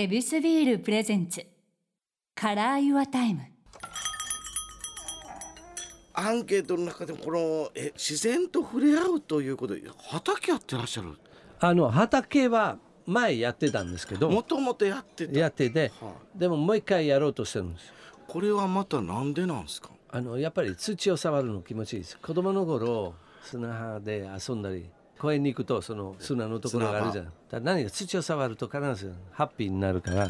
エビスビール presents。Color Your Time。アンケートの中でもこのえ自然と触れ合うということで畑やってらっしゃる？あの畑は前やってたんですけどもともとやってた。やっててはでももう一回やろうとしてるんです。よこれはまたなんでなんですか？あのやっぱり土を触るの気持ちいいです。子供の頃砂浜で遊んだり公園に行くとその砂のところがあるじゃん。だ何か土を触ると必ずハッピーになるからや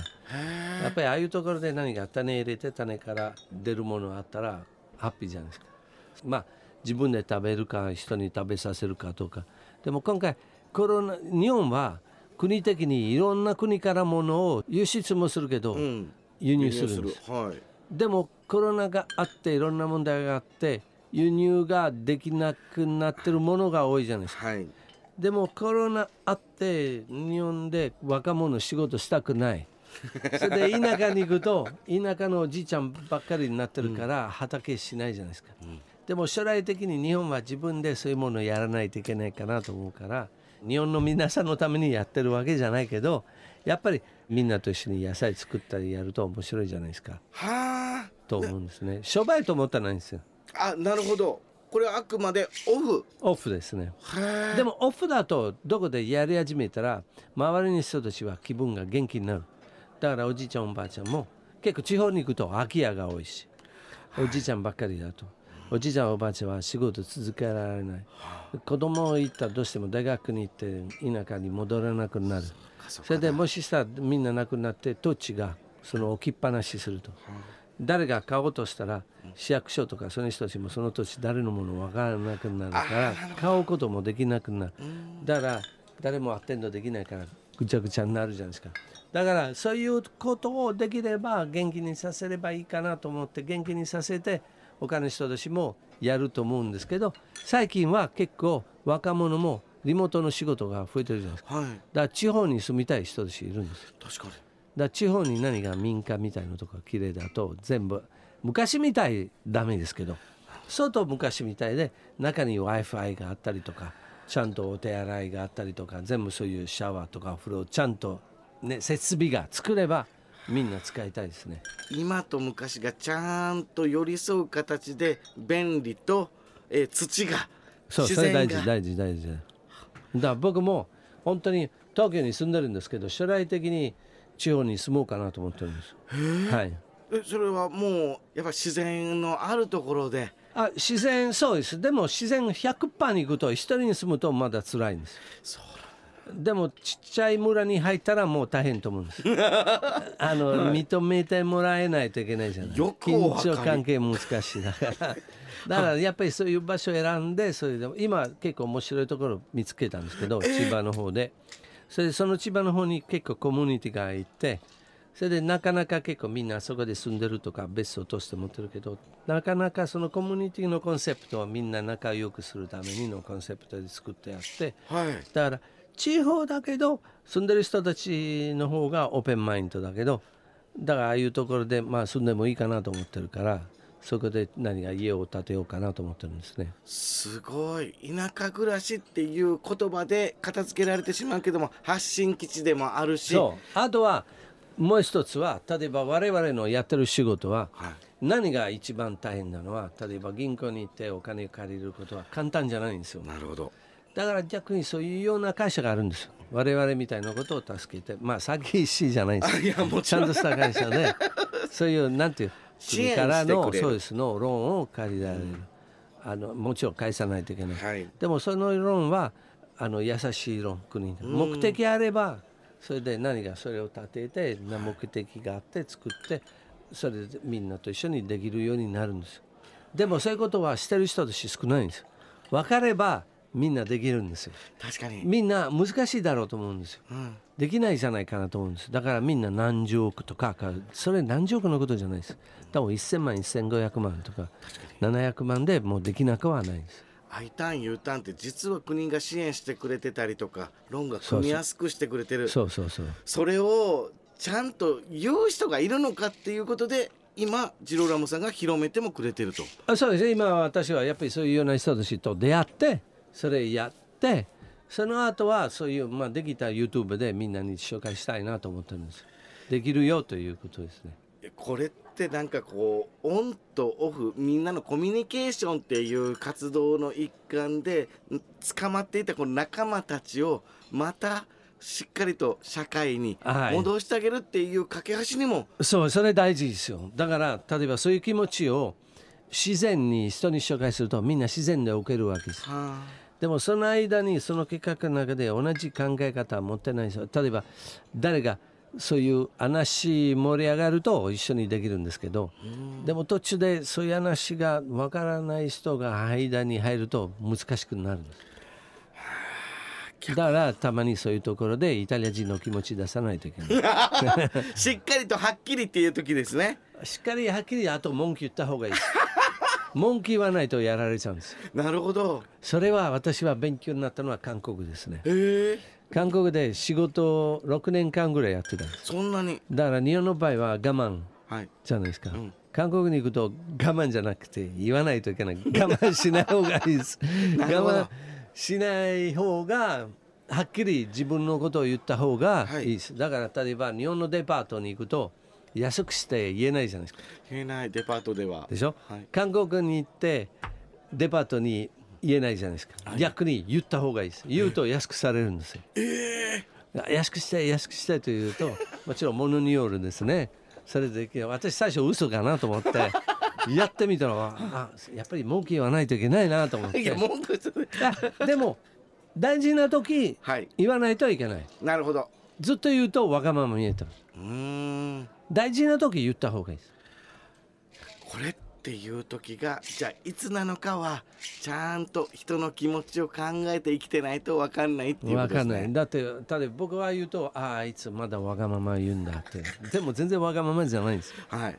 っぱりああいうところで何か種入れて種から出るものあったらハッピーじゃないですか。まあ自分で食べるか人に食べさせるかとか。でも今回コロナ日本は国的にいろんな国からものを輸出もするけど、うん。輸入するんです。はい。でもコロナがあっていろんな問題があって輸入ができなくなってるものが多いじゃないですか。はいでもコロナあって日本で若者仕事したくない。それで田舎に行くと 田舎のおじいちゃんばっかりになってるから畑しないじゃないですか、でも将来的に日本は自分でそういうものをやらないといけないかなと思うから日本の皆さんのためにやってるわけじゃないけどやっぱりみんなと一緒に野菜作ったりやると面白いじゃないですか。はあ。と思うんですね。商売と思ったらないんですよ。あなるほどこれはあくまでオフ。オフ。ですね。はでもオフだとどこでやり始めたら周りの人たちは気分が元気になる。だからおじいちゃんおばあちゃんも結構地方に行くと空き家が多いしおじいちゃんばっかりだと。おじいちゃんおばあちゃんは仕事続けられない。子供行ったらどうしても大学に行って田舎に戻らなくなる。それでもししたらみんな亡くなって土地がその置きっぱなしすると誰が買おうとしたら市役所とかその人たちもその土地誰のもの分からなくなるから買うこともできなくなる。だから誰もアテンドできないからぐちゃぐちゃになるじゃないですか。だからそういうことをできれば元気にさせればいいかなと思って元気にさせて他の人たちもやると思うんですけど最近は結構若者もリモートの仕事が増えてるじゃないですか。はい。だから地方に住みたい人たちいるんです。確かにだ地方に何が民家みたいなとこが綺麗だと全部昔みたいダメですけど外昔みたいで中に w i f i があったりとかちゃんとお手洗いがあったりとか全部そういうシャワーとかお風呂ちゃんと、ね、設備が作ればみんな使いたいですね。今と昔がちゃんと寄り添う形で便利と、えー土がそう自然がそれ大事大事大事だから僕も本当に東京に住んでるんですけど将来的に地方に住もうかなと思ってるんです。はい。えそれはもうやっぱ自然のあるところで。あ自然そうです。でも自然100%に行くと一人に住むとまだ辛いんです。そうでもちっちゃい村に入ったらもう大変と思うんです。あの、認めてもらえないといけないじゃない。緊張関係難しいだから。だからやっぱりそういう場所を選んでそれで今結構面白いところ見つけたんですけど、千葉の方でそれでその千葉の方に結構コミュニティがいてそれでなかなか結構みんなそこで住んでるとか別荘として持ってるけどなかなかそのコミュニティのコンセプトはみんな仲良くするためにのコンセプトで作ってあってはい。だから地方だけど住んでる人たちの方がオープンマインドだけどだからああいうところでまあ住んでもいいかなと思ってるからそこで何か家を建てようかなと思ってるんですね。すごい田舎暮らしっていう言葉で片付けられてしまうけども発信基地でもあるし。そう。あとはもう一つは例えば我々のやってる仕事ははい。何が一番大変なのは例えば銀行に行ってお金を借りることは簡単じゃないんですよ。なるほど。だから逆にそういうような会社があるんです。よ。我々みたいなことを助けて、まあ詐欺師じゃないんです。あいやもちゃんとした会社で、そういうなんていう国からのそうです。のローンを借りられる、あのもちろん返さないといけない。はい。でもそのローンはあの優しいローン国で目的あればそれで何かそれを立ててな目的があって作ってそれでみんなと一緒にできるようになるんです。よでもそういうことはしてる人たち少ないんです。よ分かればみんなできるんですよ。確かに、みんな難しいだろうと思うんですよ。うん、できないじゃないかなと思うんです。だからみんな何十億とかかそれ何十億のことじゃないです。多分1000万1500万とか700万でもうできなくはないんです。I ターン U ターンって実は国が支援してくれてたりとかローンが組みやすくしてくれてる。そうそう。そうそれをちゃんと言う人がいるのかっていうことで今ジローラムさんが広めてもくれてると。あそうですね。今私はやっぱりそういうような人たちと出会ってそれやってその後はそういう、まあ、できた YouTube でみんなに紹介したいなと思ってるんです。できるよということですね。これってなんかこうオンとオフみんなのコミュニケーションっていう活動の一環でん捕まっていたこの仲間たちをまたしっかりと社会にはい。戻してあげるっていう架け橋にも、そうそれ大事ですよ。だから例えばそういう気持ちを自然に人に紹介するとみんな自然で受けるわけです。はでもその間にその計画の中で同じ考え方は持ってないんですよ。例えば誰がそういう話盛り上がると一緒にできるんですけどでも途中でそういう話がわからない人が間に入ると難しくなるんです。だからたまにそういうところでイタリア人の気持ち出さないといけない。あ しっかりとはっきりっていう時ですね。しっかりはっきりあと文句言った方がいい文句言わないとやられちゃうんです。なるほど。それは私は勉強になったのは韓国ですね。へえ。韓国で仕事を6年間ぐらいやってたんです。そんなに。だから日本の場合は我慢はい。じゃないですか、ん。韓国に行くと我慢じゃなくて言わないといけない。我慢しない方がいいです。我慢しない方がはっきり自分のことを言った方がいいです、だから例えば日本のデパートに行くと安くして言えないじゃないですか。言えないデパートでは。でしょ、はい。韓国に行ってデパートに言えないじゃないですか、逆に言った方がいいです。言うと安くされるんですよ、安くして安くしてというと もちろん物によるですね。それで私最初嘘かなと思って やってみたらあやっぱり文句言わないといけないなと思って。いや文句でも大事な時はい。言わないといけない。なるほどずっと言うとわがまま見えたうーん。大事な時言った方がいいです。これっていう時がじゃあいつなのかはちゃんと人の気持ちを考えて生きてないと分かんないっていうこわかんとですね。ない。だって例えば僕は言うとあああいつまだわがまま言うんだって。でも全然わがままじゃないんですよ。はい。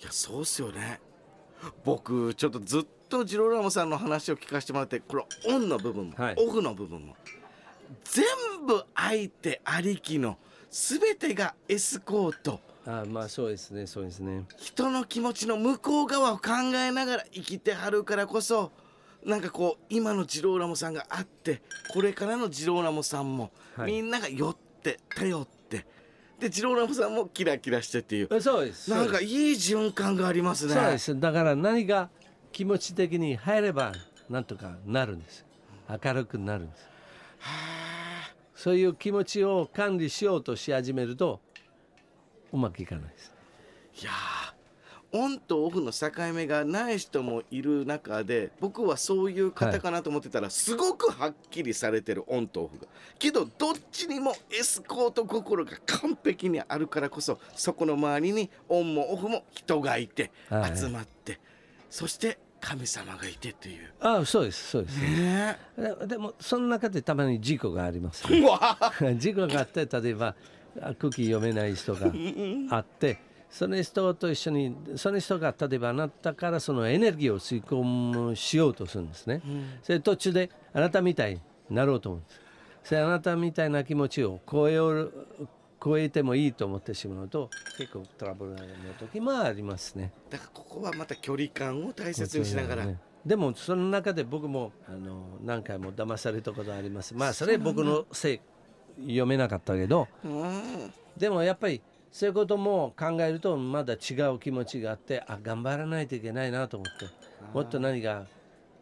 いやそうっすよね。僕ちょっとずっとジローラモさんの話を聞かせてもらってこれオンの部分も、はい。オフの部分も全部相手ありきの全てがエスコート。ああまあそうですねそうですね。人の気持ちの向こう側を考えながら生きてはるからこそなんかこう今のジローラモさんがあってこれからのジローラモさんも、はい。みんなが寄って頼ってでジローラモさんもキラキラしてっていう。えそうですなんかいい循環がありますね。そうです。だから何が気持ち的に入ればなんとかなるんです。明るくなるんですそういう気持ちを管理しようとし始めるとうまくいかないです。いやーオンとオフの境目がない人もいる中で僕はそういう方かなと思ってたら、すごくはっきりされてるオンとオフが。けどどっちにもエスコート心が完璧にあるからこそそこの周りにオンもオフも人がいてはい。集まって、そして神様がいてっていう。ああそうですそうです、ね。ででもその中でたまに事故があります、事故があって例えばあ空気読めない人があってその人と一緒にその人が例えばあなたからそのエネルギーを吸い込むしようとするんですね、それで途中であなたみたいになろうと思うんです。それであなたみたいな気持ちを超え超えてもいいと思ってしまうと結構トラブルの時もありますね。だからここはまた距離感を大切にしながら、ね。でもその中で僕もあの何回も騙されたことあります。まあそれ僕のせい読めなかったけど。うんでもやっぱりそういうことも考えるとまだ違う気持ちがあってあ頑張らないといけないなと思って。もっと何が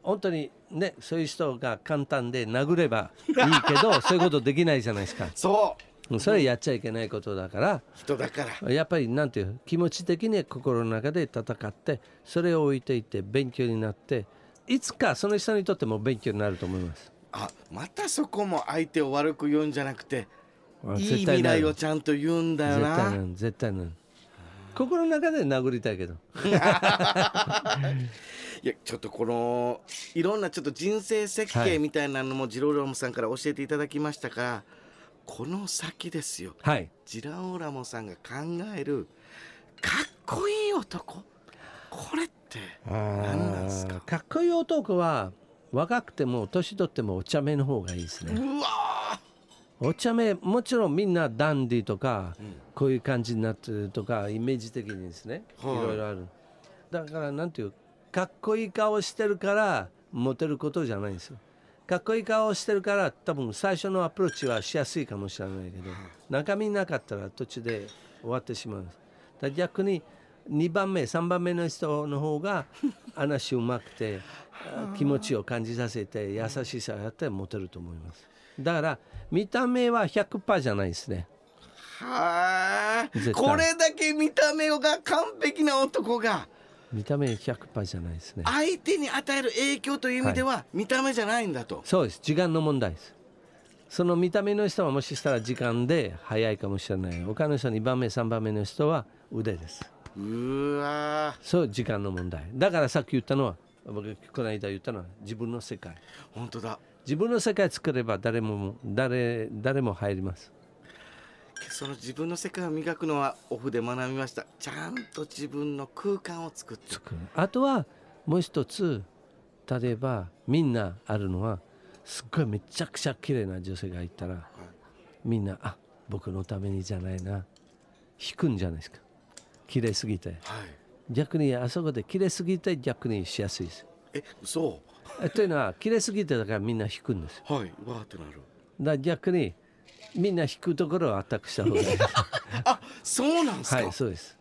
本当にねそういう人が簡単で殴ればいいけど そういうことできないじゃないですか。そうそれやっちゃいけないことだから。人だから。やっぱりなんていう気持ち的に心の中で戦ってそれを置いていって勉強になっていつかその人にとっても勉強になると思います。あまたそこも相手を悪く言うんじゃなくていい未来をちゃんと言うんだよな。絶対なる絶対なる。心の中で殴りたいけど。いやちょっとこのいろんなちょっと人生設計みたいなのもジローラモさんから教えていただきましたから、この先ですよ。はい。ジラオラモさんが考えるかっこいい男。これって何なんですか？かっこいい男は若くても年取ってもお茶目の方がいいですね。うわお茶目もちろんみんなダンディとか、ん。こういう感じになってるとかイメージ的にですね、はい。い、ろいろある。だからなんていうかっこいい顔してるからモテることじゃないんですよかっこいい顔してるから多分最初のアプローチはしやすいかもしれないけど中身なかったら途中で終わってしまう。だ逆に2番目3番目の人の方が話うまくて 気持ちを感じさせて優しさやってモテると思います。だから見た目は100%じゃないですね。はあ。これだけ見た目が完璧な男が見た目100%じゃないですね。相手に与える影響という意味では見た目じゃないんだと、はい、そうです。時間の問題です。その見た目の人はもししたら時間で早いかもしれない。他の人2番目3番目の人は腕です。うわそう時間の問題。だからさっき言ったのは僕この間言ったのは自分の世界。本当だ。自分の世界作れば誰も誰誰も入りますその自分の世界を磨くのはオフで学びました。ちゃんと自分の空間を作って。あとはもう一つ例えばみんなあるのはすっごいめちゃくちゃ綺麗な女性がいたら、はい、みんなあ僕のためにじゃないな。引くんじゃないですか。綺麗すぎて、はい、逆にあそこで綺麗すぎて逆にしやすいです。えそう。というのは綺麗すぎてだからみんな引くんですはいわーってなる。だ逆にみんな引くところをアタックした方が。い いあそうなんですか。はいそうです。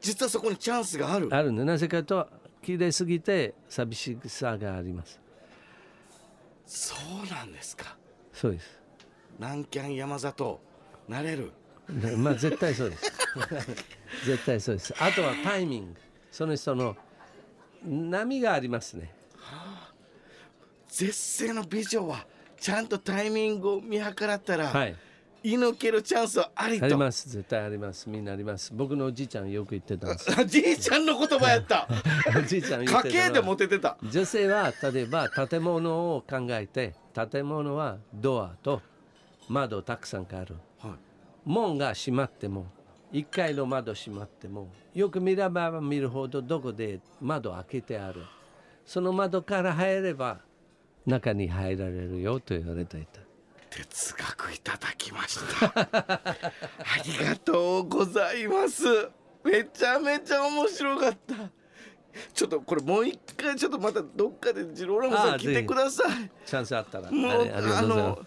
実はそこにチャンスがある。あるんでなぜかと綺麗すぎて寂しさがあります。そうなんですか。そうです。南キャン山里なれる。まあ絶対そうです。絶対そうです。あとはタイミング。その人の波がありますね、はあ、絶世の美女はちゃんとタイミングを見計らったら、はい、射抜けるチャンスはありと。あります。絶対あります。みんなあります。僕のおじいちゃんよく言ってたんです。じいちゃんの言葉やった。おじいちゃん家計でモテてた。女性は例えば建物を考えて建物はドアと窓たくさんある、はい、門が閉まっても1階の窓閉まってもよく見れば見るほどどこで窓開けてある。その窓から入れば中に入られるよと言われていた哲学いただきました。ありがとうございます。めちゃめちゃ面白かった。ちょっとこれもう一回ちょっとまたどっかでジローラムさん来てください。チャンスあったら。もうあの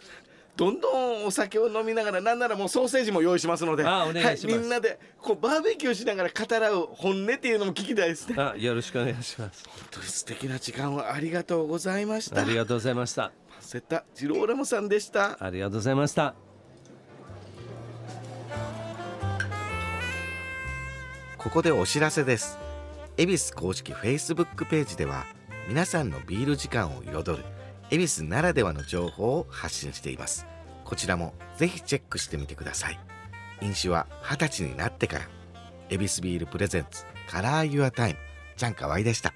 どんどんお酒を飲みながらなんならもうソーセージも用意しますので。はい、みんなでこうバーベキューしながら語らう本音っていうのも聞きたいですね。あよろしくお願いします。本当に素敵な時間をありがとうございました。ありがとうございましたパセタジローラムさんでした。ありがとうございました。ここでお知らせです。恵比寿公式 Facebook ページでは皆さんのビール時間を彩る恵比寿ならではの情報を発信しています。こちらもぜひチェックしてみてください。飲酒は20歳になってから。恵比寿ビールプレゼンツカラーユアタイムちゃんかわいでした